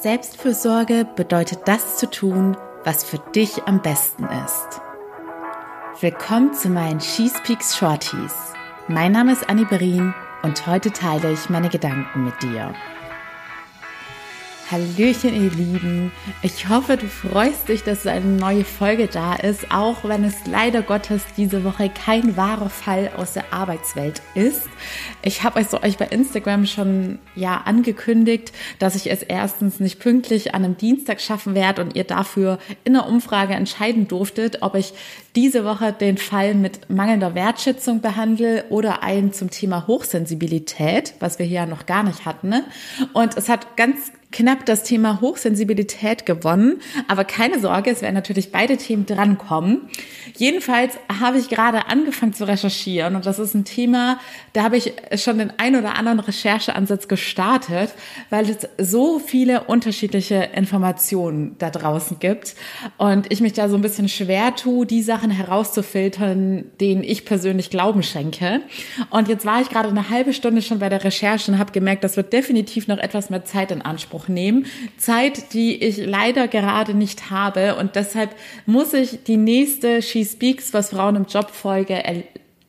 Selbstfürsorge bedeutet das zu tun, was für dich am besten ist. Willkommen zu meinen She Speaks Shorties. Mein Name ist Annie Berin und heute teile ich meine Gedanken mit dir. Hallöchen, ihr Lieben. Ich hoffe, du freust dich, dass eine neue Folge da ist, auch wenn es leider Gottes diese Woche kein wahrer Fall aus der Arbeitswelt ist. Ich habe euch, so, euch bei Instagram schon ja angekündigt, dass ich es erstens nicht pünktlich an einem Dienstag schaffen werde und ihr dafür in der Umfrage entscheiden durftet, ob ich diese Woche den Fall mit mangelnder Wertschätzung behandle oder einen zum Thema Hochsensibilität, was wir hier ja noch gar nicht hatten. Ne? Und es hat ganz knapp das Thema Hochsensibilität gewonnen. Aber keine Sorge, es werden natürlich beide Themen drankommen. Jedenfalls habe ich gerade angefangen zu recherchieren und das ist ein Thema, da habe ich schon den ein oder anderen Rechercheansatz gestartet, weil es so viele unterschiedliche Informationen da draußen gibt und ich mich da so ein bisschen schwer tue, die Sachen herauszufiltern, denen ich persönlich Glauben schenke. Und jetzt war ich gerade eine halbe Stunde schon bei der Recherche und habe gemerkt, das wird definitiv noch etwas mehr Zeit in Anspruch nehmen. Zeit, die ich leider gerade nicht habe und deshalb muss ich die nächste She Speaks, was Frauen im Job Folge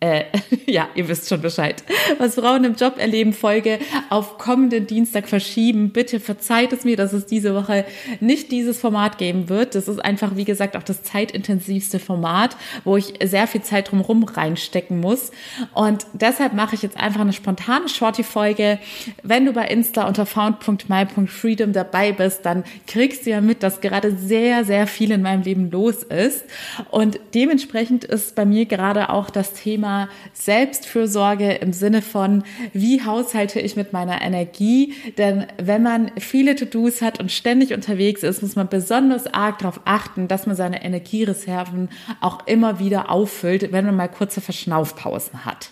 äh, ja, ihr wisst schon Bescheid, was Frauen im Job erleben, Folge auf kommenden Dienstag verschieben. Bitte verzeiht es mir, dass es diese Woche nicht dieses Format geben wird. Das ist einfach, wie gesagt, auch das zeitintensivste Format, wo ich sehr viel Zeit drumherum reinstecken muss. Und deshalb mache ich jetzt einfach eine spontane Shorty-Folge. Wenn du bei Insta unter found.my.freedom dabei bist, dann kriegst du ja mit, dass gerade sehr, sehr viel in meinem Leben los ist. Und dementsprechend ist bei mir gerade auch das Thema Thema Selbstfürsorge im Sinne von, wie haushalte ich mit meiner Energie? Denn wenn man viele To-Dos hat und ständig unterwegs ist, muss man besonders arg darauf achten, dass man seine Energiereserven auch immer wieder auffüllt, wenn man mal kurze Verschnaufpausen hat.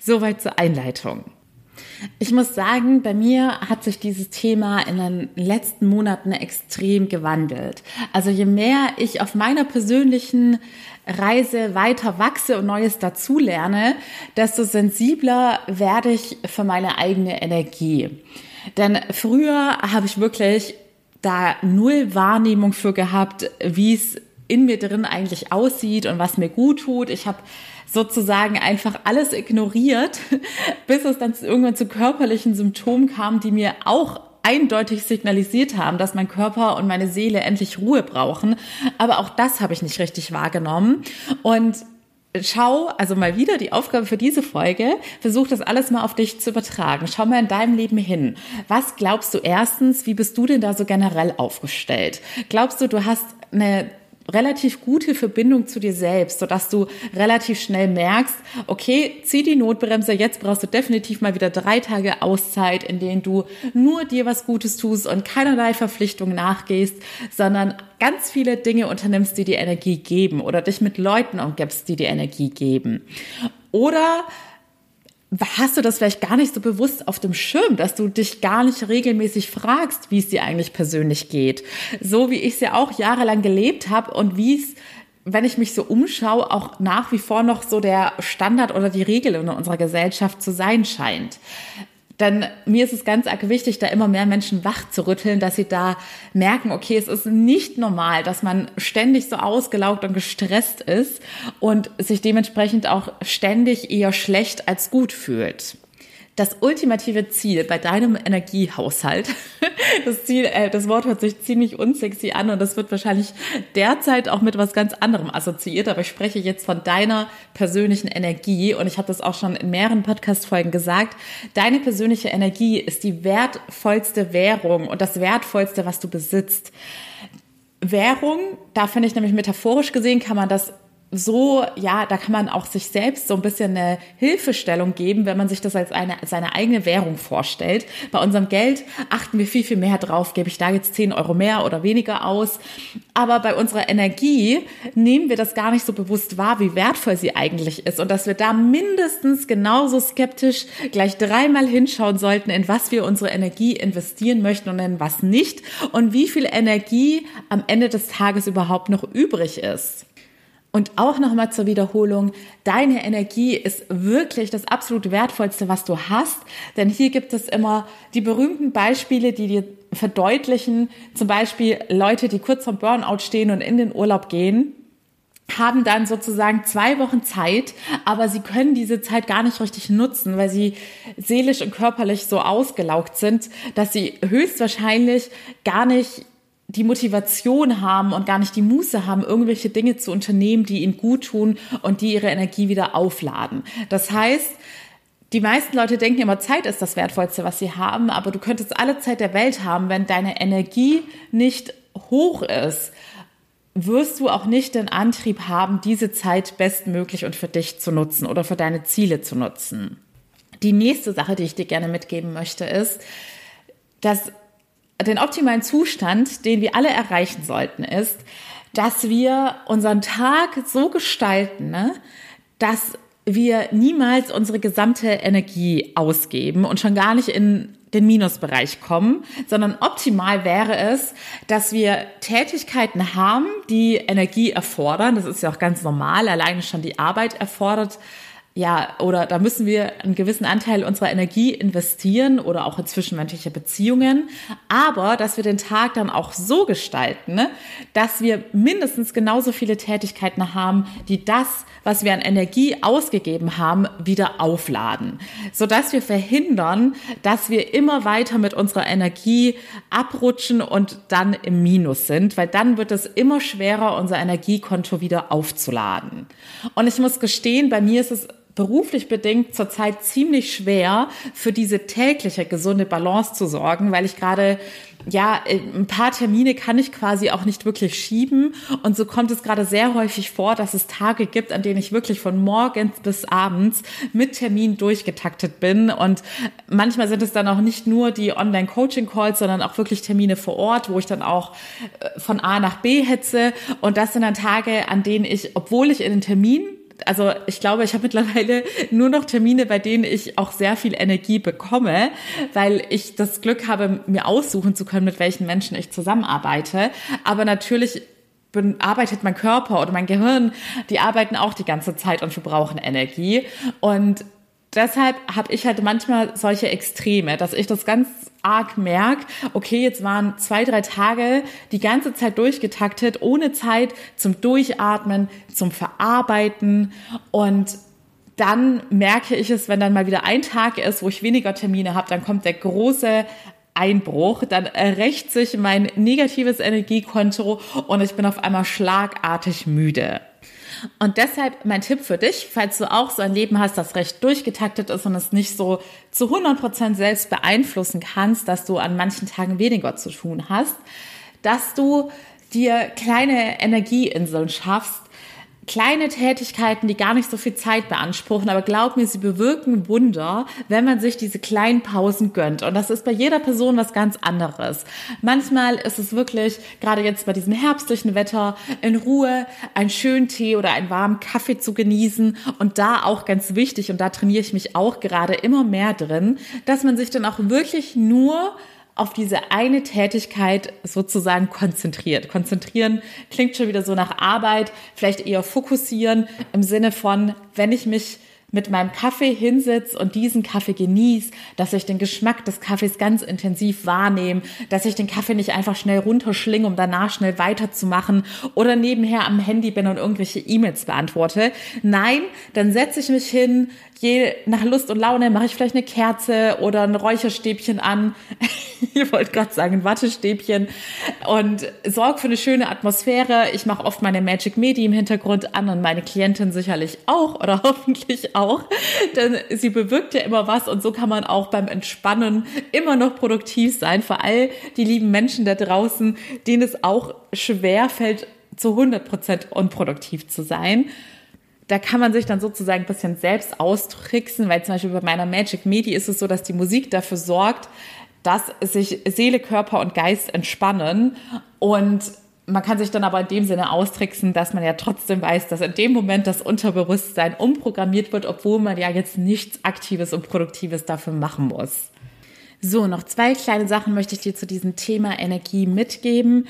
Soweit zur Einleitung. Ich muss sagen, bei mir hat sich dieses Thema in den letzten Monaten extrem gewandelt. Also je mehr ich auf meiner persönlichen Reise weiter wachse und Neues dazulerne, desto sensibler werde ich für meine eigene Energie. Denn früher habe ich wirklich da null Wahrnehmung für gehabt, wie es in mir drin eigentlich aussieht und was mir gut tut. Ich habe sozusagen einfach alles ignoriert, bis es dann irgendwann zu körperlichen Symptomen kam, die mir auch eindeutig signalisiert haben, dass mein Körper und meine Seele endlich Ruhe brauchen. Aber auch das habe ich nicht richtig wahrgenommen. Und schau, also mal wieder die Aufgabe für diese Folge, versuch das alles mal auf dich zu übertragen. Schau mal in deinem Leben hin. Was glaubst du erstens, wie bist du denn da so generell aufgestellt? Glaubst du, du hast eine relativ gute Verbindung zu dir selbst, sodass du relativ schnell merkst, okay, zieh die Notbremse, jetzt brauchst du definitiv mal wieder drei Tage Auszeit, in denen du nur dir was Gutes tust und keinerlei Verpflichtung nachgehst, sondern ganz viele Dinge unternimmst, die dir Energie geben oder dich mit Leuten umgibst, die dir Energie geben. Oder hast du das vielleicht gar nicht so bewusst auf dem Schirm, dass du dich gar nicht regelmäßig fragst, wie es dir eigentlich persönlich geht. So wie ich es ja auch jahrelang gelebt habe und wie es wenn ich mich so umschaue, auch nach wie vor noch so der Standard oder die Regel in unserer Gesellschaft zu sein scheint. Denn mir ist es ganz arg wichtig, da immer mehr Menschen wach zu rütteln, dass sie da merken, okay, es ist nicht normal, dass man ständig so ausgelaugt und gestresst ist und sich dementsprechend auch ständig eher schlecht als gut fühlt das ultimative Ziel bei deinem Energiehaushalt. Das Ziel, äh, das Wort hört sich ziemlich unsexy an und das wird wahrscheinlich derzeit auch mit was ganz anderem assoziiert, aber ich spreche jetzt von deiner persönlichen Energie und ich habe das auch schon in mehreren Podcast-Folgen gesagt. Deine persönliche Energie ist die wertvollste Währung und das wertvollste, was du besitzt. Währung, da finde ich nämlich metaphorisch gesehen, kann man das so, ja, da kann man auch sich selbst so ein bisschen eine Hilfestellung geben, wenn man sich das als eine, seine eigene Währung vorstellt. Bei unserem Geld achten wir viel, viel mehr drauf. Gebe ich da jetzt 10 Euro mehr oder weniger aus? Aber bei unserer Energie nehmen wir das gar nicht so bewusst wahr, wie wertvoll sie eigentlich ist und dass wir da mindestens genauso skeptisch gleich dreimal hinschauen sollten, in was wir unsere Energie investieren möchten und in was nicht und wie viel Energie am Ende des Tages überhaupt noch übrig ist. Und auch nochmal zur Wiederholung, deine Energie ist wirklich das absolut wertvollste, was du hast. Denn hier gibt es immer die berühmten Beispiele, die dir verdeutlichen. Zum Beispiel Leute, die kurz vom Burnout stehen und in den Urlaub gehen, haben dann sozusagen zwei Wochen Zeit, aber sie können diese Zeit gar nicht richtig nutzen, weil sie seelisch und körperlich so ausgelaugt sind, dass sie höchstwahrscheinlich gar nicht die Motivation haben und gar nicht die Muße haben, irgendwelche Dinge zu unternehmen, die ihnen gut tun und die ihre Energie wieder aufladen. Das heißt, die meisten Leute denken immer, Zeit ist das Wertvollste, was sie haben, aber du könntest alle Zeit der Welt haben, wenn deine Energie nicht hoch ist, wirst du auch nicht den Antrieb haben, diese Zeit bestmöglich und für dich zu nutzen oder für deine Ziele zu nutzen. Die nächste Sache, die ich dir gerne mitgeben möchte, ist, dass den optimalen Zustand, den wir alle erreichen sollten, ist, dass wir unseren Tag so gestalten, ne, dass wir niemals unsere gesamte Energie ausgeben und schon gar nicht in den Minusbereich kommen, sondern optimal wäre es, dass wir Tätigkeiten haben, die Energie erfordern. Das ist ja auch ganz normal. Alleine schon die Arbeit erfordert ja, oder da müssen wir einen gewissen Anteil unserer Energie investieren oder auch in zwischenmenschliche Beziehungen. Aber, dass wir den Tag dann auch so gestalten, ne, dass wir mindestens genauso viele Tätigkeiten haben, die das, was wir an Energie ausgegeben haben, wieder aufladen. Sodass wir verhindern, dass wir immer weiter mit unserer Energie abrutschen und dann im Minus sind, weil dann wird es immer schwerer, unser Energiekonto wieder aufzuladen. Und ich muss gestehen, bei mir ist es beruflich bedingt zurzeit ziemlich schwer, für diese tägliche gesunde Balance zu sorgen, weil ich gerade ja, ein paar Termine kann ich quasi auch nicht wirklich schieben. Und so kommt es gerade sehr häufig vor, dass es Tage gibt, an denen ich wirklich von morgens bis abends mit Terminen durchgetaktet bin. Und manchmal sind es dann auch nicht nur die Online-Coaching-Calls, sondern auch wirklich Termine vor Ort, wo ich dann auch äh, von A nach B hetze. Und das sind dann Tage, an denen ich, obwohl ich in den Termin also ich glaube, ich habe mittlerweile nur noch Termine, bei denen ich auch sehr viel Energie bekomme, weil ich das Glück habe, mir aussuchen zu können, mit welchen Menschen ich zusammenarbeite. Aber natürlich arbeitet mein Körper oder mein Gehirn, die arbeiten auch die ganze Zeit und wir brauchen Energie. Und deshalb habe ich halt manchmal solche Extreme, dass ich das ganz arg merke, okay, jetzt waren zwei, drei Tage die ganze Zeit durchgetaktet, ohne Zeit zum Durchatmen, zum Verarbeiten und dann merke ich es, wenn dann mal wieder ein Tag ist, wo ich weniger Termine habe, dann kommt der große Einbruch, dann rächt sich mein negatives Energiekonto und ich bin auf einmal schlagartig müde. Und deshalb mein Tipp für dich, falls du auch so ein Leben hast, das recht durchgetaktet ist und es nicht so zu 100 Prozent selbst beeinflussen kannst, dass du an manchen Tagen weniger zu tun hast, dass du dir kleine Energieinseln schaffst, kleine Tätigkeiten, die gar nicht so viel Zeit beanspruchen, aber glaub mir, sie bewirken Wunder, wenn man sich diese kleinen Pausen gönnt. Und das ist bei jeder Person was ganz anderes. Manchmal ist es wirklich, gerade jetzt bei diesem herbstlichen Wetter, in Ruhe einen schönen Tee oder einen warmen Kaffee zu genießen. Und da auch ganz wichtig, und da trainiere ich mich auch gerade immer mehr drin, dass man sich dann auch wirklich nur auf diese eine Tätigkeit sozusagen konzentriert. Konzentrieren klingt schon wieder so nach Arbeit, vielleicht eher fokussieren im Sinne von, wenn ich mich mit meinem Kaffee hinsitze und diesen Kaffee genieße, dass ich den Geschmack des Kaffees ganz intensiv wahrnehme, dass ich den Kaffee nicht einfach schnell runterschlinge, um danach schnell weiterzumachen oder nebenher am Handy bin und irgendwelche E-Mails beantworte. Nein, dann setze ich mich hin, je nach Lust und Laune mache ich vielleicht eine Kerze oder ein Räucherstäbchen an. Ihr wollt gerade sagen, ein Wattestäbchen und sorge für eine schöne Atmosphäre. Ich mache oft meine Magic Medi im Hintergrund an und meine Klientin sicherlich auch oder hoffentlich auch, denn sie bewirkt ja immer was und so kann man auch beim Entspannen immer noch produktiv sein. Vor allem die lieben Menschen da draußen, denen es auch schwer fällt, zu 100 Prozent unproduktiv zu sein da kann man sich dann sozusagen ein bisschen selbst austricksen, weil zum Beispiel bei meiner Magic Medi ist es so, dass die Musik dafür sorgt, dass sich Seele, Körper und Geist entspannen und man kann sich dann aber in dem Sinne austricksen, dass man ja trotzdem weiß, dass in dem Moment das Unterbewusstsein umprogrammiert wird, obwohl man ja jetzt nichts Aktives und Produktives dafür machen muss. So, noch zwei kleine Sachen möchte ich dir zu diesem Thema Energie mitgeben.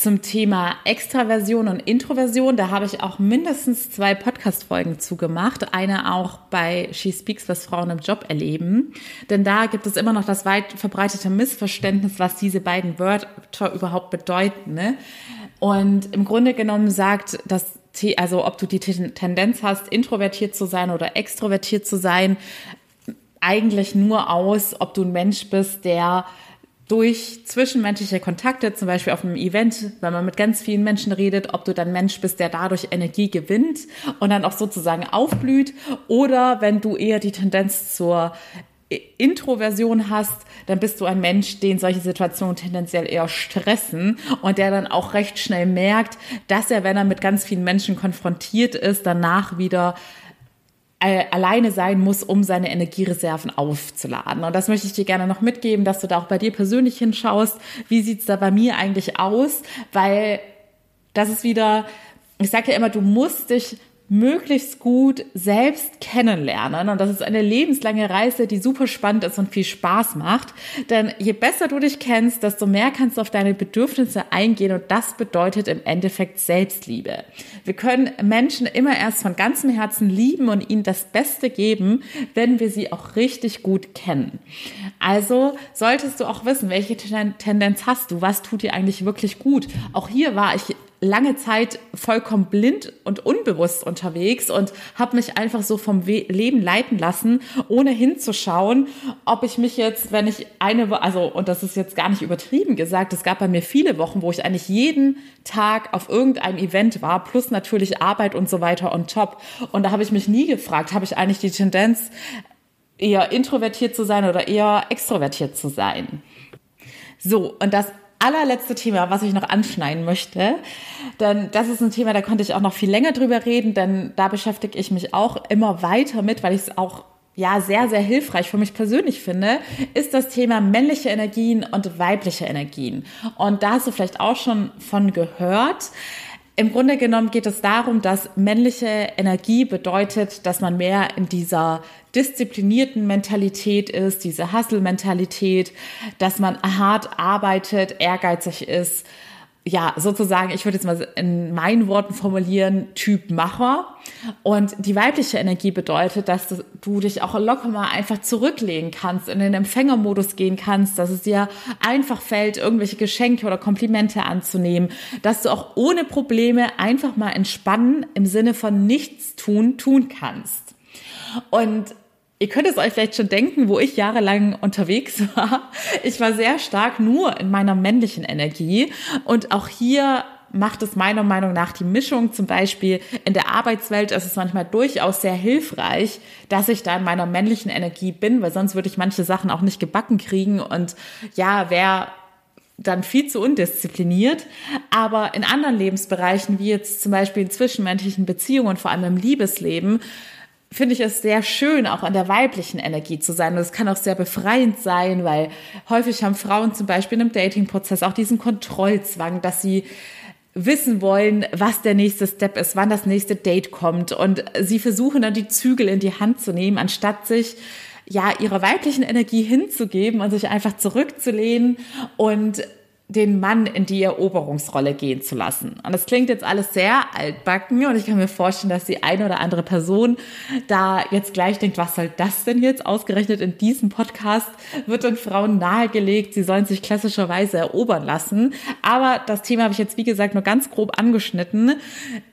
Zum Thema Extraversion und Introversion. Da habe ich auch mindestens zwei Podcast-Folgen zugemacht. Eine auch bei She Speaks, was Frauen im Job erleben. Denn da gibt es immer noch das weit verbreitete Missverständnis, was diese beiden Wörter überhaupt bedeuten. Ne? Und im Grunde genommen sagt das also ob du die Tendenz hast, introvertiert zu sein oder extrovertiert zu sein, eigentlich nur aus, ob du ein Mensch bist, der durch zwischenmenschliche Kontakte, zum Beispiel auf einem Event, wenn man mit ganz vielen Menschen redet, ob du dann Mensch bist, der dadurch Energie gewinnt und dann auch sozusagen aufblüht, oder wenn du eher die Tendenz zur Introversion hast, dann bist du ein Mensch, den solche Situationen tendenziell eher stressen und der dann auch recht schnell merkt, dass er, wenn er mit ganz vielen Menschen konfrontiert ist, danach wieder alleine sein muss, um seine Energiereserven aufzuladen. Und das möchte ich dir gerne noch mitgeben, dass du da auch bei dir persönlich hinschaust. Wie sieht's da bei mir eigentlich aus? Weil das ist wieder, ich sage ja immer, du musst dich möglichst gut selbst kennenlernen. Und das ist eine lebenslange Reise, die super spannend ist und viel Spaß macht. Denn je besser du dich kennst, desto mehr kannst du auf deine Bedürfnisse eingehen. Und das bedeutet im Endeffekt Selbstliebe. Wir können Menschen immer erst von ganzem Herzen lieben und ihnen das Beste geben, wenn wir sie auch richtig gut kennen. Also solltest du auch wissen, welche Tendenz hast du, was tut dir eigentlich wirklich gut. Auch hier war ich lange Zeit vollkommen blind und unbewusst unterwegs und habe mich einfach so vom We Leben leiten lassen, ohne hinzuschauen, ob ich mich jetzt, wenn ich eine, also und das ist jetzt gar nicht übertrieben gesagt, es gab bei mir viele Wochen, wo ich eigentlich jeden Tag auf irgendeinem Event war, plus natürlich Arbeit und so weiter on top. Und da habe ich mich nie gefragt, habe ich eigentlich die Tendenz, eher introvertiert zu sein oder eher extrovertiert zu sein. So, und das allerletzte Thema, was ich noch anschneiden möchte, denn das ist ein Thema, da konnte ich auch noch viel länger drüber reden, denn da beschäftige ich mich auch immer weiter mit, weil ich es auch ja sehr, sehr hilfreich für mich persönlich finde, ist das Thema männliche Energien und weibliche Energien. Und da hast du vielleicht auch schon von gehört. Im Grunde genommen geht es darum, dass männliche Energie bedeutet, dass man mehr in dieser disziplinierten Mentalität ist, diese Hustle-Mentalität, dass man hart arbeitet, ehrgeizig ist, ja, sozusagen, ich würde jetzt mal in meinen Worten formulieren, Typ Macher. Und die weibliche Energie bedeutet, dass du dich auch locker mal einfach zurücklegen kannst, in den Empfängermodus gehen kannst, dass es dir einfach fällt, irgendwelche Geschenke oder Komplimente anzunehmen, dass du auch ohne Probleme einfach mal entspannen im Sinne von nichts tun, tun kannst. Und Ihr könnt es euch vielleicht schon denken, wo ich jahrelang unterwegs war. Ich war sehr stark nur in meiner männlichen Energie und auch hier macht es meiner Meinung nach die Mischung zum Beispiel in der Arbeitswelt ist es manchmal durchaus sehr hilfreich, dass ich da in meiner männlichen Energie bin, weil sonst würde ich manche Sachen auch nicht gebacken kriegen und ja, wäre dann viel zu undiszipliniert. Aber in anderen Lebensbereichen, wie jetzt zum Beispiel in zwischenmenschlichen Beziehungen vor allem im Liebesleben, finde ich es sehr schön, auch an der weiblichen Energie zu sein. Und es kann auch sehr befreiend sein, weil häufig haben Frauen zum Beispiel im Dating-Prozess auch diesen Kontrollzwang, dass sie wissen wollen, was der nächste Step ist, wann das nächste Date kommt. Und sie versuchen dann die Zügel in die Hand zu nehmen, anstatt sich ja ihrer weiblichen Energie hinzugeben und sich einfach zurückzulehnen und den Mann in die Eroberungsrolle gehen zu lassen. Und das klingt jetzt alles sehr altbacken und ich kann mir vorstellen, dass die eine oder andere Person da jetzt gleich denkt, was soll das denn jetzt? Ausgerechnet in diesem Podcast wird den Frauen nahegelegt, sie sollen sich klassischerweise erobern lassen. Aber das Thema habe ich jetzt, wie gesagt, nur ganz grob angeschnitten.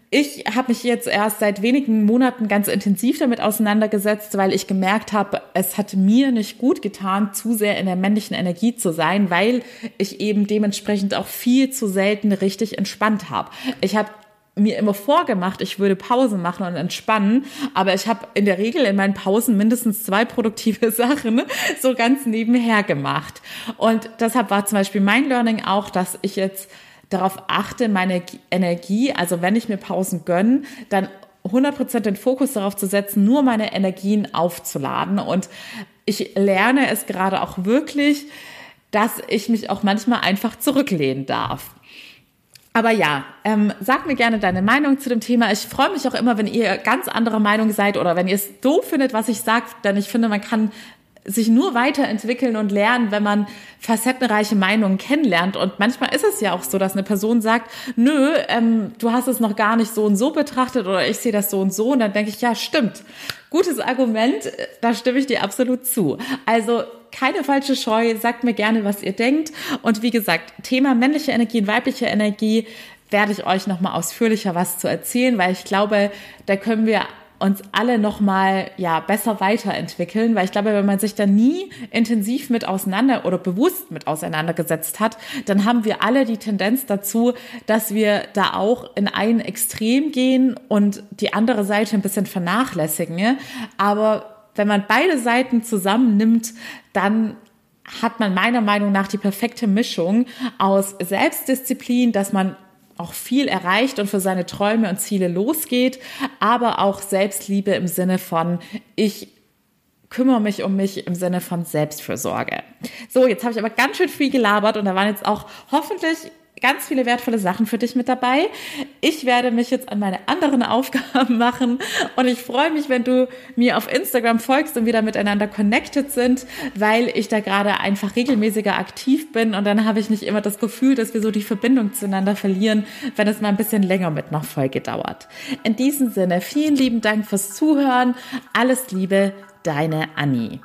Ich habe mich jetzt erst seit wenigen Monaten ganz intensiv damit auseinandergesetzt, weil ich gemerkt habe, es hat mir nicht gut getan, zu sehr in der männlichen Energie zu sein, weil ich eben dementsprechend auch viel zu selten richtig entspannt habe. Ich habe mir immer vorgemacht, ich würde Pause machen und entspannen, aber ich habe in der Regel in meinen Pausen mindestens zwei produktive Sachen so ganz nebenher gemacht. Und deshalb war zum Beispiel mein Learning auch, dass ich jetzt darauf achte, meine Energie, also wenn ich mir Pausen gönne, dann 100% den Fokus darauf zu setzen, nur meine Energien aufzuladen. Und ich lerne es gerade auch wirklich, dass ich mich auch manchmal einfach zurücklehnen darf. Aber ja, ähm, sag mir gerne deine Meinung zu dem Thema. Ich freue mich auch immer, wenn ihr ganz anderer Meinung seid oder wenn ihr es doof findet, was ich sage, denn ich finde, man kann sich nur weiterentwickeln und lernen, wenn man facettenreiche Meinungen kennenlernt. Und manchmal ist es ja auch so, dass eine Person sagt, nö, ähm, du hast es noch gar nicht so und so betrachtet oder ich sehe das so und so. Und dann denke ich, ja, stimmt. Gutes Argument, da stimme ich dir absolut zu. Also keine falsche Scheu, sagt mir gerne, was ihr denkt. Und wie gesagt, Thema männliche Energie und weibliche Energie werde ich euch nochmal ausführlicher was zu erzählen, weil ich glaube, da können wir uns alle noch mal ja besser weiterentwickeln, weil ich glaube, wenn man sich da nie intensiv mit auseinander oder bewusst mit auseinandergesetzt hat, dann haben wir alle die Tendenz dazu, dass wir da auch in ein Extrem gehen und die andere Seite ein bisschen vernachlässigen. Aber wenn man beide Seiten zusammennimmt, dann hat man meiner Meinung nach die perfekte Mischung aus Selbstdisziplin, dass man auch viel erreicht und für seine Träume und Ziele losgeht, aber auch Selbstliebe im Sinne von ich kümmere mich um mich im Sinne von Selbstfürsorge. So, jetzt habe ich aber ganz schön viel gelabert und da waren jetzt auch hoffentlich ganz viele wertvolle Sachen für dich mit dabei. Ich werde mich jetzt an meine anderen Aufgaben machen und ich freue mich, wenn du mir auf Instagram folgst und wieder miteinander connected sind, weil ich da gerade einfach regelmäßiger aktiv bin und dann habe ich nicht immer das Gefühl, dass wir so die Verbindung zueinander verlieren, wenn es mal ein bisschen länger mit einer Folge dauert. In diesem Sinne, vielen lieben Dank fürs Zuhören. Alles Liebe, deine Annie.